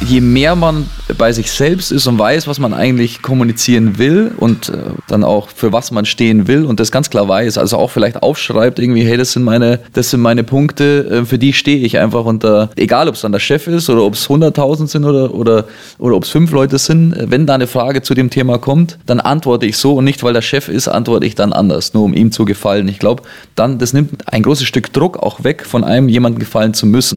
je mehr man bei sich selbst ist und weiß, was man eigentlich kommunizieren will und äh, dann auch für was man stehen will und das ganz klar weiß, also auch vielleicht aufschreibt irgendwie, hey, das sind meine, das sind meine Punkte, äh, für die stehe ich einfach unter, egal ob es dann der Chef ist oder ob es 100.000 sind oder, oder, oder ob es fünf Leute sind, äh, wenn da eine Frage zu dem Thema kommt, dann antworte ich so und nicht, weil der Chef ist, antworte ich dann anders, nur um ihm zu gefallen. Ich glaube, dann, das nimmt ein großes Stück Druck auch weg, von einem jemandem gefallen zu müssen.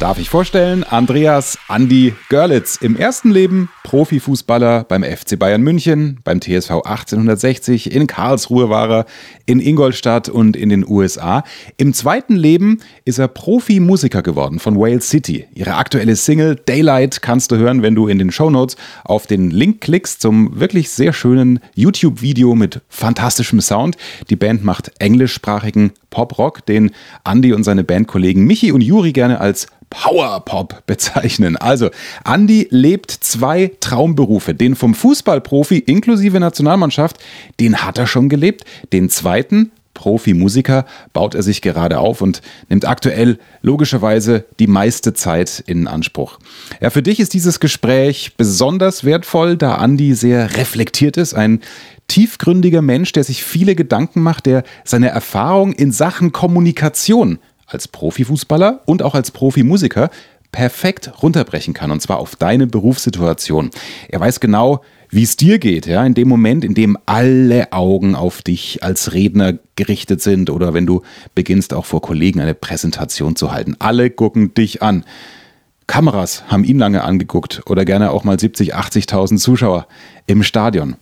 Darf ich vorstellen, Andreas Andi Görlitz. Im ersten Leben Profifußballer beim FC Bayern München, beim TSV 1860, in Karlsruhe war er, in Ingolstadt und in den USA. Im zweiten Leben ist er Profimusiker geworden von Wales City. Ihre aktuelle Single Daylight kannst du hören, wenn du in den Shownotes auf den Link klickst zum wirklich sehr schönen YouTube-Video mit fantastischem Sound. Die Band macht englischsprachigen Pop-Rock, den Andy und seine Bandkollegen Michi und Juri gerne als Powerpop bezeichnen. Also, Andy lebt zwei Traumberufe. Den vom Fußballprofi inklusive Nationalmannschaft, den hat er schon gelebt. Den zweiten, Profimusiker, baut er sich gerade auf und nimmt aktuell logischerweise die meiste Zeit in Anspruch. Ja, für dich ist dieses Gespräch besonders wertvoll, da Andy sehr reflektiert ist, ein tiefgründiger Mensch, der sich viele Gedanken macht, der seine Erfahrung in Sachen Kommunikation als Profifußballer und auch als Profimusiker perfekt runterbrechen kann, und zwar auf deine Berufssituation. Er weiß genau, wie es dir geht, ja, in dem Moment, in dem alle Augen auf dich als Redner gerichtet sind oder wenn du beginnst auch vor Kollegen eine Präsentation zu halten. Alle gucken dich an. Kameras haben ihn lange angeguckt oder gerne auch mal 70, 80.000 Zuschauer im Stadion.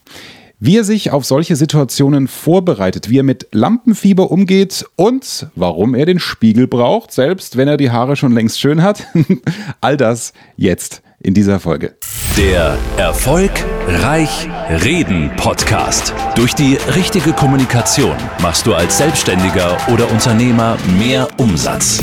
Wie er sich auf solche Situationen vorbereitet, wie er mit Lampenfieber umgeht und warum er den Spiegel braucht, selbst wenn er die Haare schon längst schön hat. All das jetzt in dieser Folge. Der Erfolg Reich Reden Podcast. Durch die richtige Kommunikation machst du als Selbstständiger oder Unternehmer mehr Umsatz.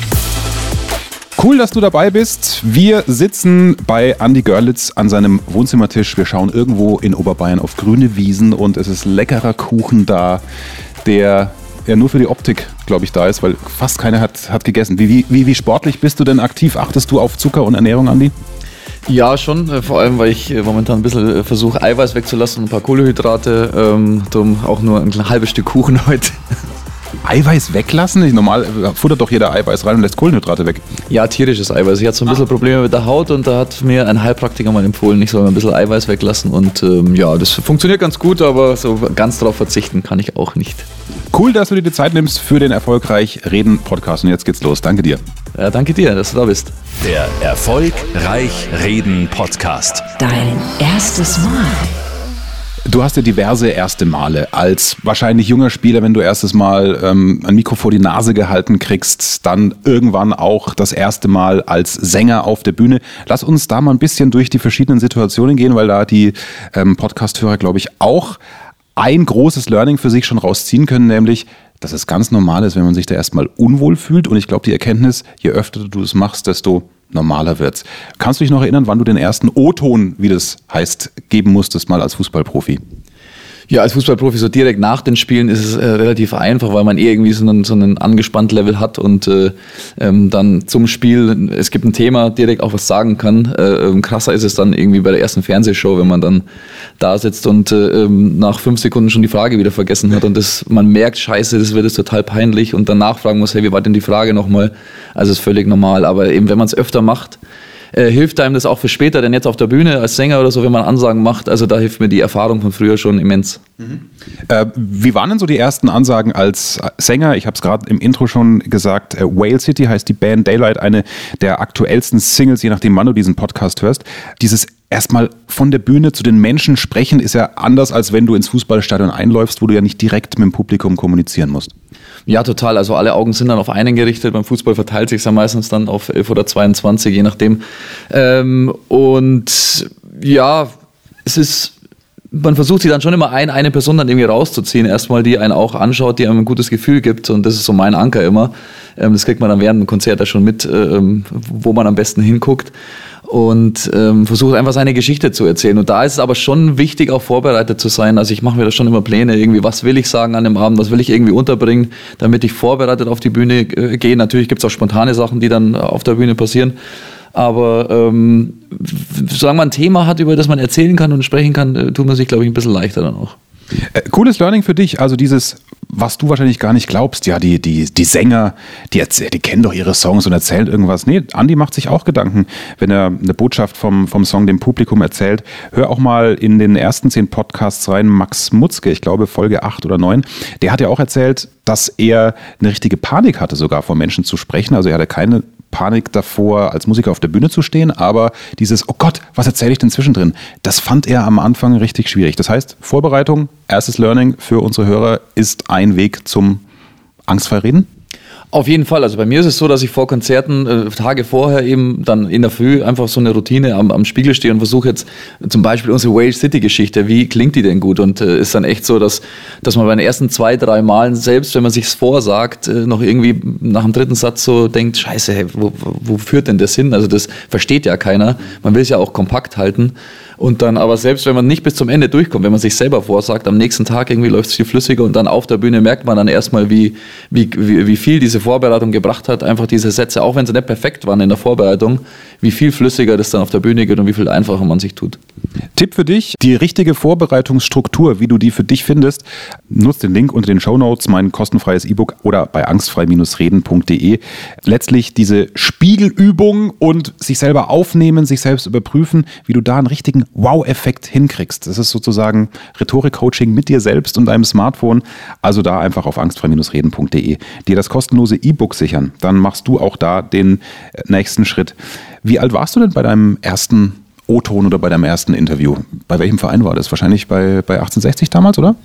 Cool, dass du dabei bist. Wir sitzen bei Andy Görlitz an seinem Wohnzimmertisch. Wir schauen irgendwo in Oberbayern auf grüne Wiesen und es ist leckerer Kuchen da, der ja nur für die Optik, glaube ich, da ist, weil fast keiner hat, hat gegessen. Wie, wie, wie sportlich bist du denn aktiv? Achtest du auf Zucker und Ernährung, Andi? Ja, schon. Äh, vor allem, weil ich äh, momentan ein bisschen äh, versuche, Eiweiß wegzulassen, ein paar Kohlenhydrate. Ähm, darum auch nur ein halbes Stück Kuchen heute. Eiweiß weglassen? Normal futtert doch jeder Eiweiß rein und lässt Kohlenhydrate weg. Ja, tierisches Eiweiß. Ich hatte so ein bisschen ah. Probleme mit der Haut und da hat mir ein Heilpraktiker mal empfohlen, ich soll ein bisschen Eiweiß weglassen. Und ähm, ja, das funktioniert ganz gut, aber so ganz darauf verzichten kann ich auch nicht. Cool, dass du dir die Zeit nimmst für den Erfolgreich Reden Podcast. Und jetzt geht's los. Danke dir. Ja, danke dir, dass du da bist. Der Erfolgreich Reden Podcast. Dein erstes Mal. Du hast ja diverse erste Male als wahrscheinlich junger Spieler, wenn du erstes Mal ähm, ein Mikro vor die Nase gehalten kriegst, dann irgendwann auch das erste Mal als Sänger auf der Bühne. Lass uns da mal ein bisschen durch die verschiedenen Situationen gehen, weil da die ähm, Podcast-Hörer, glaube ich, auch ein großes Learning für sich schon rausziehen können, nämlich, dass es ganz normal ist, wenn man sich da erstmal unwohl fühlt. Und ich glaube, die Erkenntnis, je öfter du es machst, desto normaler wird's. Kannst du dich noch erinnern, wann du den ersten O-Ton, wie das heißt, geben musstest, mal als Fußballprofi? Ja, als Fußballprofi so direkt nach den Spielen ist es äh, relativ einfach, weil man eh irgendwie so einen, so einen angespannt Level hat und äh, ähm, dann zum Spiel, es gibt ein Thema, direkt auch was sagen kann. Äh, ähm, krasser ist es dann irgendwie bei der ersten Fernsehshow, wenn man dann da sitzt und äh, ähm, nach fünf Sekunden schon die Frage wieder vergessen hat und das, man merkt, scheiße, das wird jetzt total peinlich und dann nachfragen muss, hey, wie war denn die Frage nochmal? Also ist völlig normal, aber eben wenn man es öfter macht, äh, hilft einem das auch für später, denn jetzt auf der Bühne als Sänger oder so, wenn man Ansagen macht, also da hilft mir die Erfahrung von früher schon immens. Mhm. Äh, wie waren denn so die ersten Ansagen als Sänger? Ich habe es gerade im Intro schon gesagt, äh, Whale City heißt die Band Daylight, eine der aktuellsten Singles, je nachdem wann du diesen Podcast hörst. Dieses erstmal von der Bühne zu den Menschen sprechen ist ja anders, als wenn du ins Fußballstadion einläufst, wo du ja nicht direkt mit dem Publikum kommunizieren musst. Ja, total. Also alle Augen sind dann auf einen gerichtet. Beim Fußball verteilt sich ja meistens dann auf 11 oder 22, je nachdem. Ähm, und ja, es ist man versucht sich dann schon immer ein, eine Person dann irgendwie rauszuziehen, erstmal, die einen auch anschaut, die einem ein gutes Gefühl gibt. Und das ist so mein Anker immer. Ähm, das kriegt man dann während dem Konzert ja schon mit, ähm, wo man am besten hinguckt. Und ähm, versucht einfach seine Geschichte zu erzählen. Und da ist es aber schon wichtig, auch vorbereitet zu sein. Also ich mache mir da schon immer Pläne, irgendwie, was will ich sagen an dem Abend, was will ich irgendwie unterbringen, damit ich vorbereitet auf die Bühne äh, gehe. Natürlich gibt es auch spontane Sachen, die dann auf der Bühne passieren. Aber ähm, solange man ein Thema hat, über das man erzählen kann und sprechen kann, äh, tut man sich, glaube ich, ein bisschen leichter dann auch. Äh, cooles Learning für dich, also dieses, was du wahrscheinlich gar nicht glaubst, ja, die, die, die Sänger, die, erzähl, die kennen doch ihre Songs und erzählen irgendwas. Nee, Andi macht sich auch Gedanken, wenn er eine Botschaft vom, vom Song dem Publikum erzählt. Hör auch mal in den ersten zehn Podcasts rein, Max Mutzke, ich glaube Folge 8 oder 9, der hat ja auch erzählt, dass er eine richtige Panik hatte, sogar vor Menschen zu sprechen. Also er hatte keine Panik davor, als Musiker auf der Bühne zu stehen, aber dieses, oh Gott, was erzähle ich denn zwischendrin, das fand er am Anfang richtig schwierig. Das heißt, Vorbereitung, erstes Learning für unsere Hörer ist ein Weg zum angstfrei reden? Auf jeden Fall. Also bei mir ist es so, dass ich vor Konzerten äh, Tage vorher eben dann in der Früh einfach so eine Routine am, am Spiegel stehe und versuche jetzt zum Beispiel unsere Wales City Geschichte, wie klingt die denn gut? Und äh, ist dann echt so, dass, dass man bei den ersten zwei, drei Malen selbst, wenn man sich's vorsagt, äh, noch irgendwie nach dem dritten Satz so denkt, scheiße, hey, wo, wo führt denn das hin? Also das versteht ja keiner. Man will es ja auch kompakt halten. Und dann aber selbst, wenn man nicht bis zum Ende durchkommt, wenn man sich selber vorsagt, am nächsten Tag irgendwie läuft es viel flüssiger und dann auf der Bühne merkt man dann erstmal, wie, wie, wie viel diese Vorbereitung gebracht hat. Einfach diese Sätze, auch wenn sie nicht perfekt waren in der Vorbereitung, wie viel flüssiger das dann auf der Bühne geht und wie viel einfacher man sich tut. Tipp für dich, die richtige Vorbereitungsstruktur, wie du die für dich findest, nutzt den Link unter den Show Notes, mein kostenfreies E-Book oder bei angstfrei-reden.de. Letztlich diese Spiegelübung und sich selber aufnehmen, sich selbst überprüfen, wie du da einen richtigen Wow-Effekt hinkriegst. Das ist sozusagen Rhetorik-Coaching mit dir selbst und deinem Smartphone. Also da einfach auf angstfrei-reden.de dir das kostenlose E-Book sichern. Dann machst du auch da den äh, nächsten Schritt. Wie alt warst du denn bei deinem ersten O-Ton oder bei deinem ersten Interview? Bei welchem Verein war das? Wahrscheinlich bei, bei 1860 damals, oder?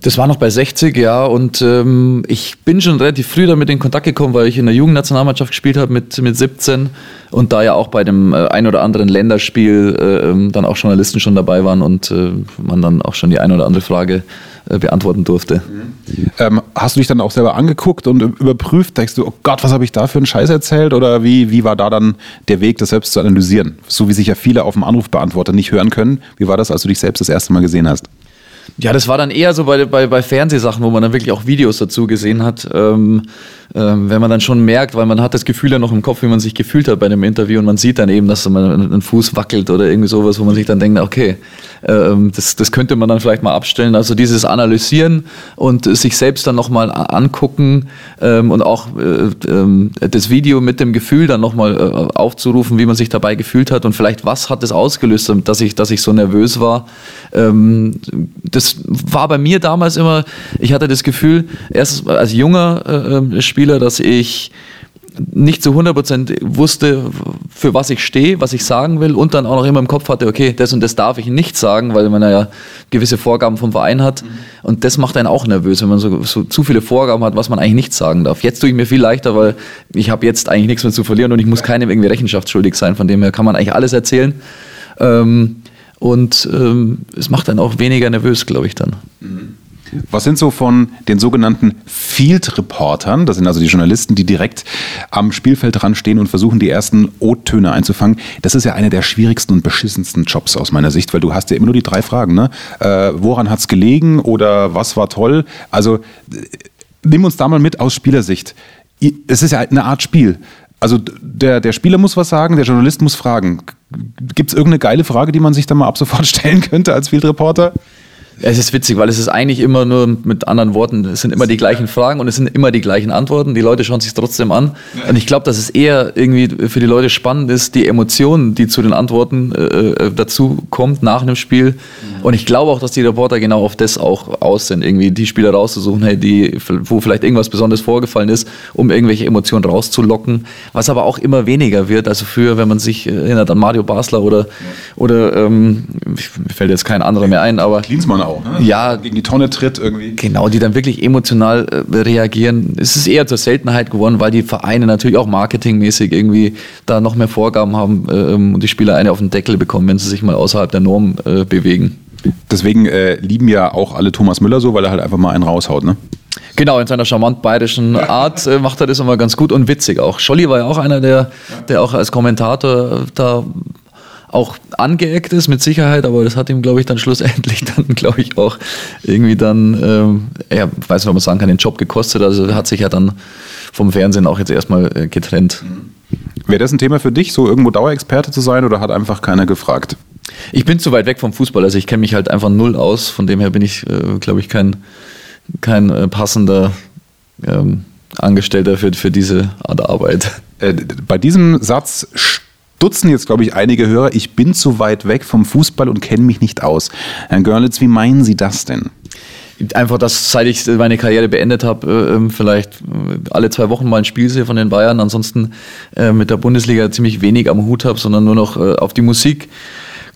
Das war noch bei 60, ja. Und ähm, ich bin schon relativ früh damit in Kontakt gekommen, weil ich in der Jugendnationalmannschaft gespielt habe mit, mit 17 und da ja auch bei dem äh, ein oder anderen Länderspiel äh, ähm, dann auch Journalisten schon dabei waren und äh, man dann auch schon die eine oder andere Frage äh, beantworten durfte. Mhm. Ähm, hast du dich dann auch selber angeguckt und überprüft? Denkst du, oh Gott, was habe ich da für einen Scheiß erzählt? Oder wie, wie war da dann der Weg, das selbst zu analysieren? So wie sich ja viele auf dem Anrufbeantworter nicht hören können. Wie war das, als du dich selbst das erste Mal gesehen hast? Ja, das war dann eher so bei, bei, bei Fernsehsachen, wo man dann wirklich auch Videos dazu gesehen hat. Ähm, ähm, wenn man dann schon merkt, weil man hat das Gefühl ja noch im Kopf, wie man sich gefühlt hat bei dem Interview und man sieht dann eben, dass man ein Fuß wackelt oder irgendwie sowas, wo man sich dann denkt, okay, ähm, das, das könnte man dann vielleicht mal abstellen. Also dieses Analysieren und sich selbst dann nochmal angucken ähm, und auch äh, ähm, das Video mit dem Gefühl dann nochmal äh, aufzurufen, wie man sich dabei gefühlt hat und vielleicht was hat es ausgelöst, dass ich, dass ich so nervös war. Ähm, das war bei mir damals immer, ich hatte das Gefühl, erst als junger äh, Spieler, dass ich nicht zu 100% wusste, für was ich stehe, was ich sagen will und dann auch noch immer im Kopf hatte, okay, das und das darf ich nicht sagen, weil man ja gewisse Vorgaben vom Verein hat mhm. und das macht einen auch nervös, wenn man so, so, zu viele Vorgaben hat, was man eigentlich nicht sagen darf. Jetzt tue ich mir viel leichter, weil ich habe jetzt eigentlich nichts mehr zu verlieren und ich muss keinem irgendwie rechenschaftsschuldig sein, von dem her kann man eigentlich alles erzählen ähm, und ähm, es macht einen auch weniger nervös, glaube ich dann. Mhm. Was sind so von den sogenannten Field Reportern, das sind also die Journalisten, die direkt am Spielfeld dran stehen und versuchen, die ersten O-Töne einzufangen. Das ist ja einer der schwierigsten und beschissensten Jobs aus meiner Sicht, weil du hast ja immer nur die drei Fragen. Ne? Äh, woran hat es gelegen oder was war toll? Also nimm uns da mal mit aus Spielersicht. Es ist ja eine Art Spiel. Also der, der Spieler muss was sagen, der Journalist muss fragen. Gibt es irgendeine geile Frage, die man sich da mal ab sofort stellen könnte als Field Reporter? Es ist witzig, weil es ist eigentlich immer nur mit anderen Worten, es sind immer die gleichen Fragen und es sind immer die gleichen Antworten. Die Leute schauen sich trotzdem an. Und ich glaube, dass es eher irgendwie für die Leute spannend ist, die Emotionen, die zu den Antworten äh, äh dazu kommt nach einem Spiel Und ich glaube auch, dass die Reporter genau auf das auch aus sind, irgendwie die Spieler rauszusuchen, hey, die, wo vielleicht irgendwas Besonderes vorgefallen ist, um irgendwelche Emotionen rauszulocken, was aber auch immer weniger wird. Also früher, wenn man sich erinnert an Mario Basler oder, ja. oder ähm, mir fällt jetzt kein anderer mehr ein, aber. Klinsmann auch, ne? Ja. Gegen die Tonne tritt irgendwie. Genau, die dann wirklich emotional äh, reagieren. Es ist eher zur Seltenheit geworden, weil die Vereine natürlich auch marketingmäßig irgendwie da noch mehr Vorgaben haben äh, und die Spieler eine auf den Deckel bekommen, wenn sie sich mal außerhalb der Norm äh, bewegen. Deswegen äh, lieben ja auch alle Thomas Müller so, weil er halt einfach mal einen raushaut, ne? Genau, in seiner charmant bayerischen Art äh, macht er das immer ganz gut und witzig auch. Scholli war ja auch einer, der, der auch als Kommentator da auch angeeckt ist, mit Sicherheit, aber das hat ihm, glaube ich, dann schlussendlich dann, glaube ich, auch irgendwie dann, ähm, ja, weiß nicht, ob man sagen kann, den Job gekostet. Also hat sich ja dann vom Fernsehen auch jetzt erstmal äh, getrennt. Wäre das ein Thema für dich, so irgendwo Dauerexperte zu sein oder hat einfach keiner gefragt? Ich bin zu weit weg vom Fußball, also ich kenne mich halt einfach null aus. Von dem her bin ich, äh, glaube ich, kein, kein äh, passender ähm, Angestellter für, für diese Art Arbeit. Äh, bei diesem Satz stutzen jetzt, glaube ich, einige Hörer, ich bin zu weit weg vom Fußball und kenne mich nicht aus. Herr Görlitz, wie meinen Sie das denn? Einfach, dass seit ich meine Karriere beendet habe, äh, ähm, vielleicht äh, alle zwei Wochen mal ein Spiel sehe von den Bayern, ansonsten äh, mit der Bundesliga ziemlich wenig am Hut habe, sondern nur noch auf die Musik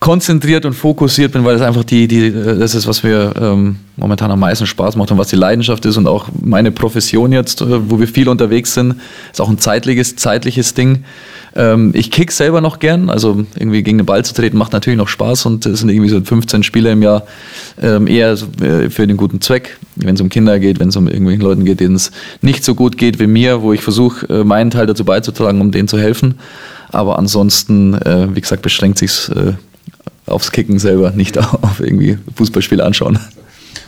konzentriert und fokussiert bin, weil das einfach die, die, das ist, was mir ähm, momentan am meisten Spaß macht und was die Leidenschaft ist und auch meine Profession jetzt, wo wir viel unterwegs sind, ist auch ein zeitliches, zeitliches Ding. Ähm, ich kick selber noch gern, also irgendwie gegen den Ball zu treten macht natürlich noch Spaß und es sind irgendwie so 15 Spiele im Jahr ähm, eher äh, für den guten Zweck, wenn es um Kinder geht, wenn es um irgendwelchen Leuten geht, denen es nicht so gut geht wie mir, wo ich versuche, äh, meinen Teil dazu beizutragen, um denen zu helfen. Aber ansonsten, äh, wie gesagt, beschränkt sich äh, aufs Kicken selber, nicht auf irgendwie Fußballspiele anschauen.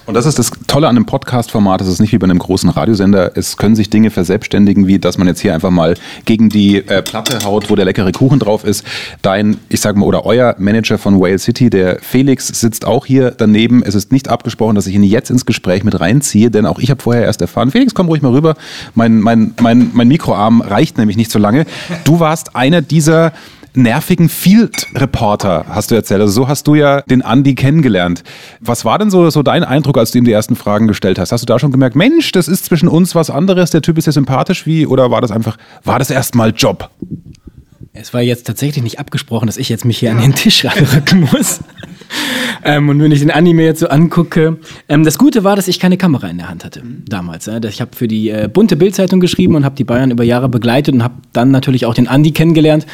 Und das ist das Tolle an einem Podcast-Format. Es ist nicht wie bei einem großen Radiosender. Es können sich Dinge verselbstständigen, wie dass man jetzt hier einfach mal gegen die äh, Platte haut, wo der leckere Kuchen drauf ist. Dein, ich sag mal, oder euer Manager von Whale City, der Felix, sitzt auch hier daneben. Es ist nicht abgesprochen, dass ich ihn jetzt ins Gespräch mit reinziehe, denn auch ich habe vorher erst erfahren, Felix, komm ruhig mal rüber. Mein, mein, mein, mein Mikroarm reicht nämlich nicht so lange. Du warst einer dieser nervigen Field-Reporter, hast du erzählt. Also so hast du ja den Andy kennengelernt. Was war denn so, so dein Eindruck, als du ihm die ersten Fragen gestellt hast? Hast du da schon gemerkt, Mensch, das ist zwischen uns was anderes, der Typ ist ja sympathisch wie, oder war das einfach, war das erstmal Job? Es war jetzt tatsächlich nicht abgesprochen, dass ich jetzt mich hier an den Tisch rücken muss. ähm, und wenn ich den Anime jetzt so angucke, ähm, das Gute war, dass ich keine Kamera in der Hand hatte damals. Äh. Ich habe für die äh, bunte Bildzeitung geschrieben und habe die Bayern über Jahre begleitet und habe dann natürlich auch den Andi kennengelernt.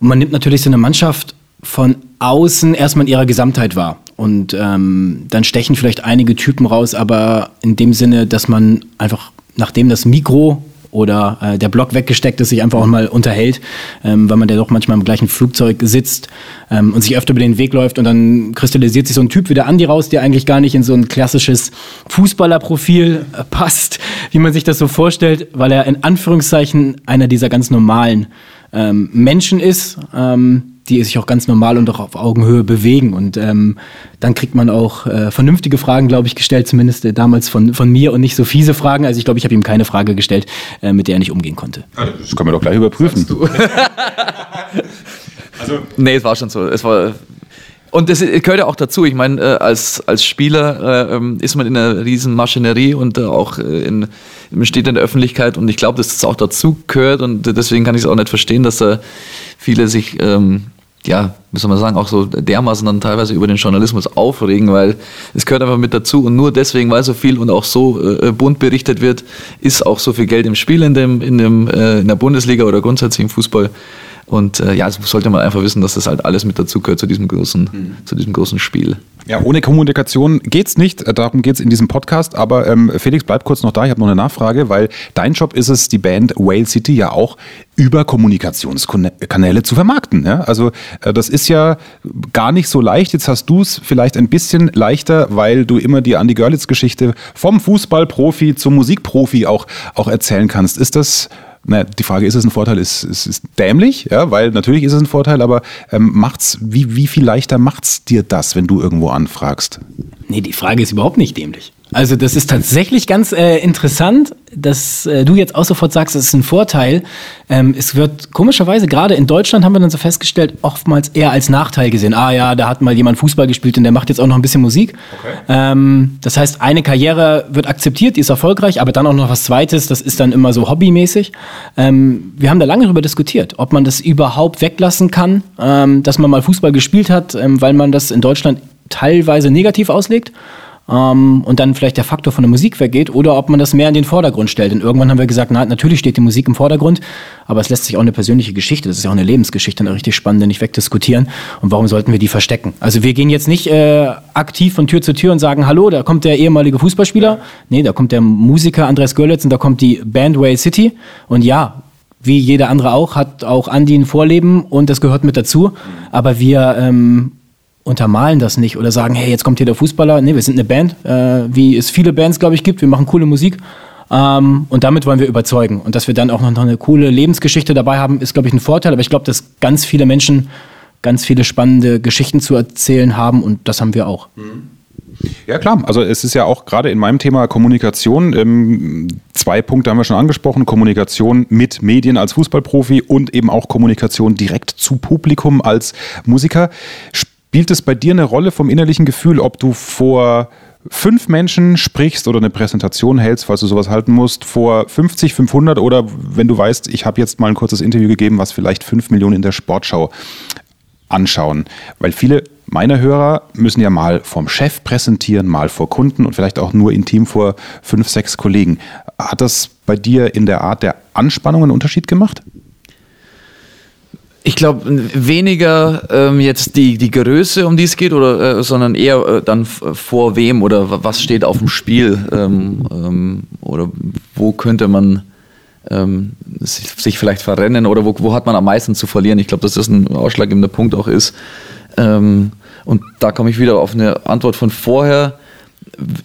Und man nimmt natürlich so eine Mannschaft von außen erstmal in ihrer Gesamtheit wahr. Und ähm, dann stechen vielleicht einige Typen raus, aber in dem Sinne, dass man einfach, nachdem das Mikro oder äh, der Block weggesteckt ist, sich einfach auch mal unterhält, ähm, weil man ja doch manchmal im gleichen Flugzeug sitzt ähm, und sich öfter über den Weg läuft und dann kristallisiert sich so ein Typ wie der Andi raus, der eigentlich gar nicht in so ein klassisches Fußballerprofil äh, passt, wie man sich das so vorstellt, weil er in Anführungszeichen einer dieser ganz normalen ähm, Menschen ist, ähm, die sich auch ganz normal und auch auf Augenhöhe bewegen. Und ähm, dann kriegt man auch äh, vernünftige Fragen, glaube ich, gestellt, zumindest äh, damals von, von mir und nicht so fiese Fragen. Also ich glaube, ich habe ihm keine Frage gestellt, äh, mit der er nicht umgehen konnte. Das können wir doch gleich überprüfen. also, nee, es war schon so. Es war und das gehört ja auch dazu. Ich meine, äh, als, als Spieler äh, ähm, ist man in einer riesen Maschinerie und äh, auch in, man steht in der Öffentlichkeit und ich glaube, dass das auch dazu gehört und deswegen kann ich es auch nicht verstehen, dass da viele sich, ähm, ja, soll man sagen, auch so dermaßen dann teilweise über den Journalismus aufregen, weil es gehört einfach mit dazu und nur deswegen, weil so viel und auch so äh, bunt berichtet wird, ist auch so viel Geld im Spiel in, dem, in, dem, äh, in der Bundesliga oder grundsätzlich im Fußball. Und äh, ja, das sollte man einfach wissen, dass das halt alles mit dazu gehört zu diesem großen, mhm. zu diesem großen Spiel. Ja, ohne Kommunikation geht's nicht. Äh, darum geht's in diesem Podcast. Aber ähm, Felix, bleib kurz noch da. Ich habe noch eine Nachfrage, weil dein Job ist es, die Band Whale City ja auch über Kommunikationskanäle zu vermarkten. Ja? Also äh, das ist ja gar nicht so leicht. Jetzt hast du es vielleicht ein bisschen leichter, weil du immer die Andy Görlitz-Geschichte vom Fußballprofi zum Musikprofi auch, auch erzählen kannst. Ist das na, die Frage, ist es ein Vorteil, ist, ist, ist dämlich, ja, weil natürlich ist es ein Vorteil, aber ähm, macht's, wie, wie viel leichter macht es dir das, wenn du irgendwo anfragst? Nee, die Frage ist überhaupt nicht dämlich. Also das ist tatsächlich ganz äh, interessant, dass äh, du jetzt auch sofort sagst, das ist ein Vorteil. Ähm, es wird komischerweise, gerade in Deutschland haben wir dann so festgestellt, oftmals eher als Nachteil gesehen. Ah ja, da hat mal jemand Fußball gespielt und der macht jetzt auch noch ein bisschen Musik. Okay. Ähm, das heißt, eine Karriere wird akzeptiert, die ist erfolgreich, aber dann auch noch was Zweites, das ist dann immer so hobbymäßig. Ähm, wir haben da lange darüber diskutiert, ob man das überhaupt weglassen kann, ähm, dass man mal Fußball gespielt hat, ähm, weil man das in Deutschland teilweise negativ auslegt ähm, und dann vielleicht der Faktor von der Musik weggeht oder ob man das mehr in den Vordergrund stellt. Denn irgendwann haben wir gesagt, na, natürlich steht die Musik im Vordergrund, aber es lässt sich auch eine persönliche Geschichte, das ist ja auch eine Lebensgeschichte, eine richtig spannende, nicht wegdiskutieren. Und warum sollten wir die verstecken? Also wir gehen jetzt nicht äh, aktiv von Tür zu Tür und sagen, hallo, da kommt der ehemalige Fußballspieler. Nee, da kommt der Musiker Andreas Görlitz und da kommt die Band Way City. Und ja, wie jeder andere auch, hat auch Andi ein Vorleben und das gehört mit dazu. Aber wir ähm, untermalen das nicht oder sagen, hey, jetzt kommt hier der Fußballer. Nee, wir sind eine Band, äh, wie es viele Bands, glaube ich, gibt. Wir machen coole Musik. Ähm, und damit wollen wir überzeugen. Und dass wir dann auch noch eine coole Lebensgeschichte dabei haben, ist, glaube ich, ein Vorteil. Aber ich glaube, dass ganz viele Menschen ganz viele spannende Geschichten zu erzählen haben und das haben wir auch. Ja klar, also es ist ja auch gerade in meinem Thema Kommunikation, ähm, zwei Punkte haben wir schon angesprochen, Kommunikation mit Medien als Fußballprofi und eben auch Kommunikation direkt zu Publikum als Musiker. Spielt es bei dir eine Rolle vom innerlichen Gefühl, ob du vor fünf Menschen sprichst oder eine Präsentation hältst, falls du sowas halten musst, vor 50, 500 oder wenn du weißt, ich habe jetzt mal ein kurzes Interview gegeben, was vielleicht fünf Millionen in der Sportschau anschauen. Weil viele meiner Hörer müssen ja mal vom Chef präsentieren, mal vor Kunden und vielleicht auch nur intim vor fünf, sechs Kollegen. Hat das bei dir in der Art der Anspannung einen Unterschied gemacht? Ich glaube weniger ähm, jetzt die, die Größe, um die es geht, oder, äh, sondern eher äh, dann vor wem oder was steht auf dem Spiel ähm, ähm, oder wo könnte man ähm, sich, sich, vielleicht verrennen oder wo, wo hat man am meisten zu verlieren. Ich glaube, dass das ein ausschlaggebender Punkt auch ist. Ähm, und da komme ich wieder auf eine Antwort von vorher.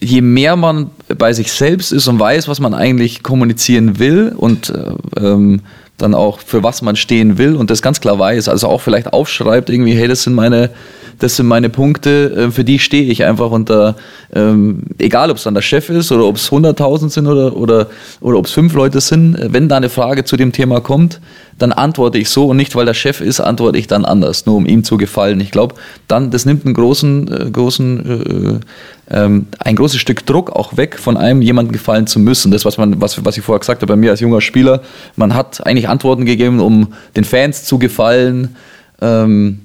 Je mehr man bei sich selbst ist und weiß, was man eigentlich kommunizieren will und äh, ähm, dann auch für was man stehen will und das ganz klar weiß, also auch vielleicht aufschreibt irgendwie, hey, das sind meine, das sind meine Punkte, äh, für die stehe ich einfach und da, ähm, egal ob es dann der Chef ist oder ob es 100.000 sind oder, oder, oder ob es fünf Leute sind, wenn da eine Frage zu dem Thema kommt, dann antworte ich so und nicht, weil der Chef ist, antworte ich dann anders, nur um ihm zu gefallen. Ich glaube, dann, das nimmt einen großen, äh, großen, äh, ähm, ein großes Stück Druck auch weg, von einem jemandem gefallen zu müssen. Das, was man, was, was ich vorher gesagt habe, bei mir als junger Spieler, man hat eigentlich Antworten gegeben, um den Fans zu gefallen. Ähm,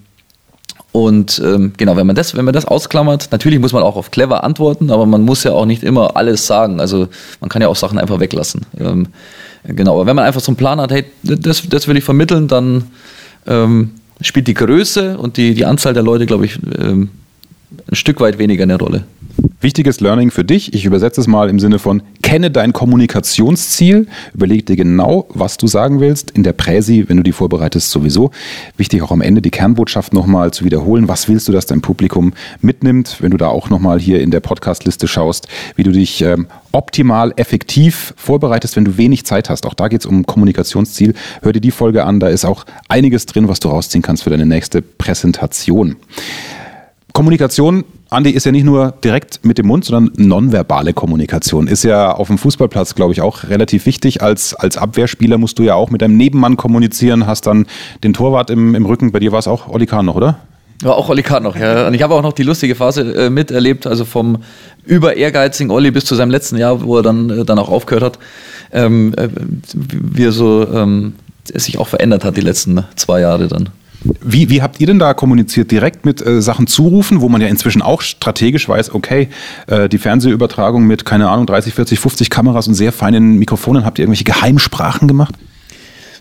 und ähm, genau, wenn man das, wenn man das ausklammert, natürlich muss man auch auf clever antworten, aber man muss ja auch nicht immer alles sagen. Also man kann ja auch Sachen einfach weglassen. Ähm, Genau, aber wenn man einfach so einen Plan hat, hey, das, das will ich vermitteln, dann ähm, spielt die Größe und die, die Anzahl der Leute, glaube ich, ähm, ein Stück weit weniger eine Rolle. Wichtiges Learning für dich, ich übersetze es mal im Sinne von, kenne dein Kommunikationsziel, überleg dir genau, was du sagen willst, in der Präsi, wenn du die vorbereitest, sowieso. Wichtig auch am Ende die Kernbotschaft nochmal zu wiederholen, was willst du, dass dein Publikum mitnimmt, wenn du da auch nochmal hier in der Podcastliste schaust, wie du dich ähm, optimal effektiv vorbereitest, wenn du wenig Zeit hast. Auch da geht es um Kommunikationsziel. Hör dir die Folge an, da ist auch einiges drin, was du rausziehen kannst für deine nächste Präsentation. Kommunikation, Andi, ist ja nicht nur direkt mit dem Mund, sondern nonverbale Kommunikation. Ist ja auf dem Fußballplatz, glaube ich, auch relativ wichtig. Als, als Abwehrspieler musst du ja auch mit deinem Nebenmann kommunizieren, hast dann den Torwart im, im Rücken. Bei dir war es auch Oli Kahn noch, oder? Ja, auch Olli Kahn noch, ja. Und ich habe auch noch die lustige Phase äh, miterlebt, also vom über ehrgeizigen Olli bis zu seinem letzten Jahr, wo er dann, äh, dann auch aufgehört hat, ähm, äh, wie er so ähm, sich auch verändert hat die letzten zwei Jahre dann. Wie, wie habt ihr denn da kommuniziert? Direkt mit äh, Sachen zurufen, wo man ja inzwischen auch strategisch weiß, okay, äh, die Fernsehübertragung mit, keine Ahnung, 30, 40, 50 Kameras und sehr feinen Mikrofonen, habt ihr irgendwelche Geheimsprachen gemacht?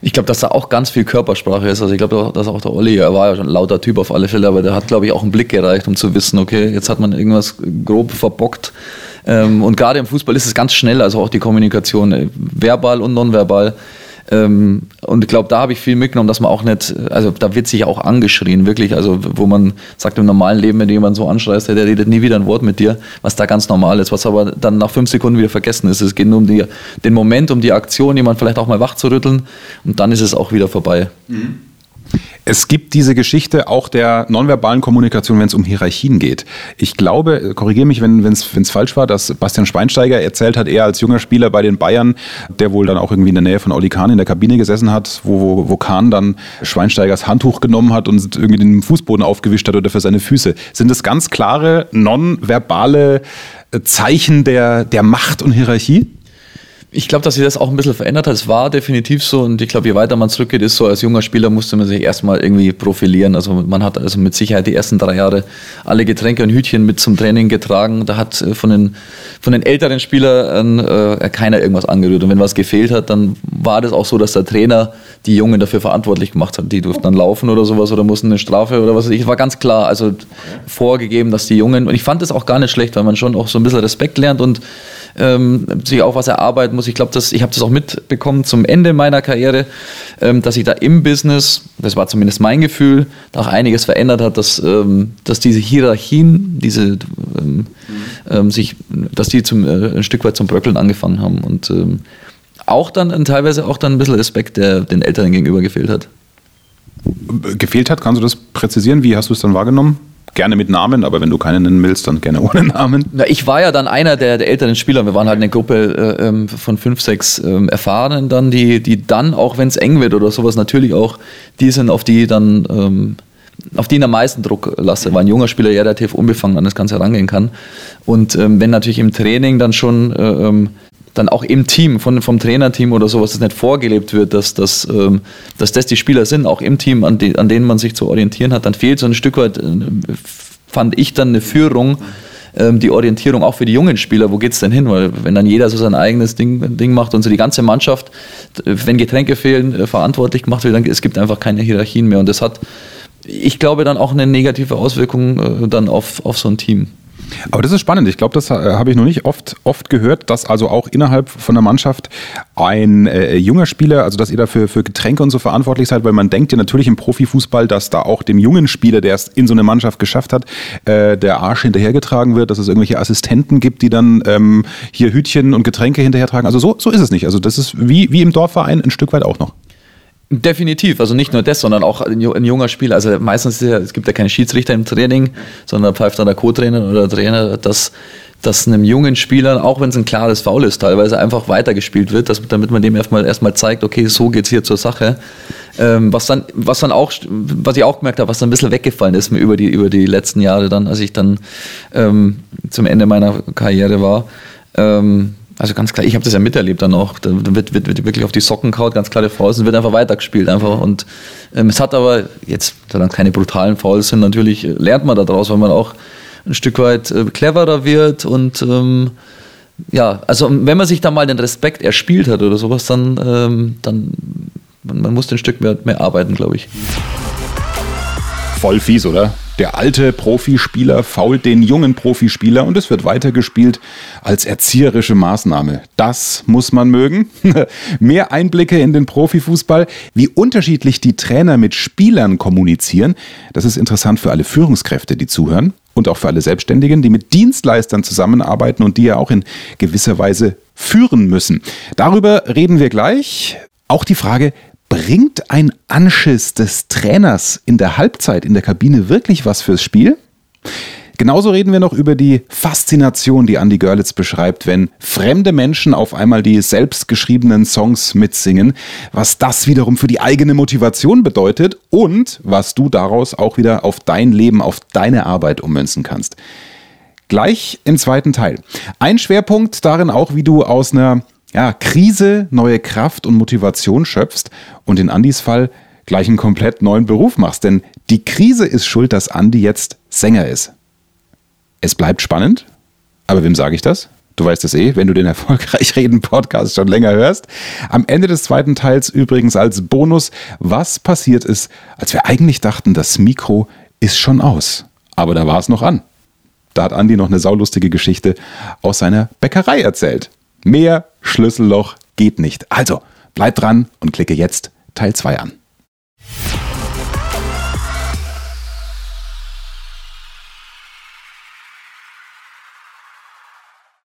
Ich glaube, dass da auch ganz viel Körpersprache ist. Also ich glaube, dass auch der Olli, er war ja schon ein lauter Typ auf alle Fälle, aber der hat, glaube ich, auch einen Blick gereicht, um zu wissen, okay, jetzt hat man irgendwas grob verbockt. Ähm, und gerade im Fußball ist es ganz schnell, also auch die Kommunikation, äh, verbal und nonverbal. Ähm, und ich glaube, da habe ich viel mitgenommen, dass man auch nicht, also da wird sich auch angeschrien, wirklich. Also, wo man sagt, im normalen Leben, wenn jemand so anschreist, der redet nie wieder ein Wort mit dir, was da ganz normal ist, was aber dann nach fünf Sekunden wieder vergessen ist. Es geht nur um die, den Moment, um die Aktion, jemand vielleicht auch mal wach zu rütteln und dann ist es auch wieder vorbei. Mhm. Es gibt diese Geschichte auch der nonverbalen Kommunikation, wenn es um Hierarchien geht. Ich glaube, korrigiere mich, wenn es falsch war, dass Bastian Schweinsteiger erzählt hat, er als junger Spieler bei den Bayern, der wohl dann auch irgendwie in der Nähe von Oli Kahn in der Kabine gesessen hat, wo, wo, wo Kahn dann Schweinsteigers Handtuch genommen hat und irgendwie den Fußboden aufgewischt hat oder für seine Füße. Sind das ganz klare nonverbale Zeichen der, der Macht und Hierarchie? Ich glaube, dass sich das auch ein bisschen verändert hat. Es war definitiv so und ich glaube, je weiter man zurückgeht, ist so, als junger Spieler musste man sich erstmal irgendwie profilieren. Also man hat also mit Sicherheit die ersten drei Jahre alle Getränke und Hütchen mit zum Training getragen. Da hat äh, von den, von den älteren Spielern äh, keiner irgendwas angerührt. Und wenn was gefehlt hat, dann war das auch so, dass der Trainer die Jungen dafür verantwortlich gemacht hat. Die durften dann laufen oder sowas oder mussten eine Strafe oder was ich. War ganz klar, also vorgegeben, dass die Jungen, und ich fand das auch gar nicht schlecht, weil man schon auch so ein bisschen Respekt lernt und ähm, sich auch was erarbeiten muss. Ich glaube, ich habe das auch mitbekommen zum Ende meiner Karriere, ähm, dass sich da im Business, das war zumindest mein Gefühl, auch einiges verändert hat, dass, ähm, dass diese Hierarchien, diese mhm. sich, dass die zum, äh, ein Stück weit zum Bröckeln angefangen haben und ähm, auch dann teilweise auch dann ein bisschen Respekt, der den Älteren gegenüber gefehlt hat. Gefehlt hat, kannst du das präzisieren? Wie hast du es dann wahrgenommen? Gerne mit Namen, aber wenn du keinen nennen willst, dann gerne ohne Namen. Na, ich war ja dann einer der, der älteren Spieler. Wir waren halt eine Gruppe äh, ähm, von fünf, sechs äh, Erfahrenen dann, die, die dann, auch wenn es eng wird oder sowas, natürlich auch die sind, auf die dann ähm, auf die am meisten Druck lasse, weil ein junger Spieler ja relativ unbefangen an das Ganze herangehen kann. Und ähm, wenn natürlich im Training dann schon äh, ähm, dann auch im Team, von, vom Trainerteam oder sowas, das nicht vorgelebt wird, dass, dass, ähm, dass das die Spieler sind, auch im Team, an, die, an denen man sich zu orientieren hat, dann fehlt so ein Stück weit, äh, fand ich dann eine Führung, ähm, die Orientierung auch für die jungen Spieler, wo geht es denn hin? Weil wenn dann jeder so sein eigenes Ding, Ding macht und so die ganze Mannschaft, wenn Getränke fehlen, äh, verantwortlich gemacht wird, dann es gibt einfach keine Hierarchien mehr. Und das hat, ich glaube, dann auch eine negative Auswirkung äh, dann auf, auf so ein Team. Aber das ist spannend. Ich glaube, das äh, habe ich noch nicht oft, oft gehört, dass also auch innerhalb von der Mannschaft ein äh, junger Spieler, also dass ihr dafür für Getränke und so verantwortlich seid, weil man denkt ja natürlich im Profifußball, dass da auch dem jungen Spieler, der es in so eine Mannschaft geschafft hat, äh, der Arsch hinterhergetragen wird, dass es irgendwelche Assistenten gibt, die dann ähm, hier Hütchen und Getränke hinterhertragen. Also so, so ist es nicht. Also das ist wie, wie im Dorfverein ein Stück weit auch noch. Definitiv, also nicht nur das, sondern auch ein junger Spieler. Also meistens ja, es gibt ja keine Schiedsrichter im Training, sondern pfeift dann der Co-Trainer oder der Trainer, dass, dass einem jungen Spieler, auch wenn es ein klares Foul ist, teilweise einfach weitergespielt wird, dass, damit man dem erstmal erstmal zeigt, okay, so geht's hier zur Sache. Ähm, was dann, was dann auch, was ich auch gemerkt habe, was dann ein bisschen weggefallen ist mir über die, über die letzten Jahre dann, als ich dann ähm, zum Ende meiner Karriere war. Ähm, also ganz klar, ich habe das ja miterlebt dann auch. Da wird, wird, wird wirklich auf die Socken kaut, ganz klare Fouls und wird einfach weitergespielt einfach. Und ähm, es hat aber jetzt, da dann keine brutalen Fouls sind, natürlich äh, lernt man daraus, weil man auch ein Stück weit äh, cleverer wird und ähm, ja, also wenn man sich da mal den Respekt erspielt hat oder sowas, dann, ähm, dann man, man muss ein Stück mehr, mehr arbeiten, glaube ich. Voll fies, oder? Der alte Profispieler fault den jungen Profispieler und es wird weitergespielt als erzieherische Maßnahme. Das muss man mögen. Mehr Einblicke in den Profifußball, wie unterschiedlich die Trainer mit Spielern kommunizieren. Das ist interessant für alle Führungskräfte, die zuhören und auch für alle Selbstständigen, die mit Dienstleistern zusammenarbeiten und die ja auch in gewisser Weise führen müssen. Darüber reden wir gleich. Auch die Frage, Bringt ein Anschiss des Trainers in der Halbzeit in der Kabine wirklich was fürs Spiel? Genauso reden wir noch über die Faszination, die Andy Görlitz beschreibt, wenn fremde Menschen auf einmal die selbstgeschriebenen Songs mitsingen, was das wiederum für die eigene Motivation bedeutet und was du daraus auch wieder auf dein Leben, auf deine Arbeit ummünzen kannst. Gleich im zweiten Teil. Ein Schwerpunkt darin auch, wie du aus einer ja, Krise neue Kraft und Motivation schöpfst und in Andys Fall gleich einen komplett neuen Beruf machst. Denn die Krise ist schuld, dass Andy jetzt Sänger ist. Es bleibt spannend, aber wem sage ich das? Du weißt es eh, wenn du den Erfolgreich Reden Podcast schon länger hörst. Am Ende des zweiten Teils übrigens als Bonus, was passiert ist, als wir eigentlich dachten, das Mikro ist schon aus. Aber da war es noch an. Da hat Andi noch eine saulustige Geschichte aus seiner Bäckerei erzählt. Mehr Schlüsselloch geht nicht. Also bleib dran und klicke jetzt Teil 2 an.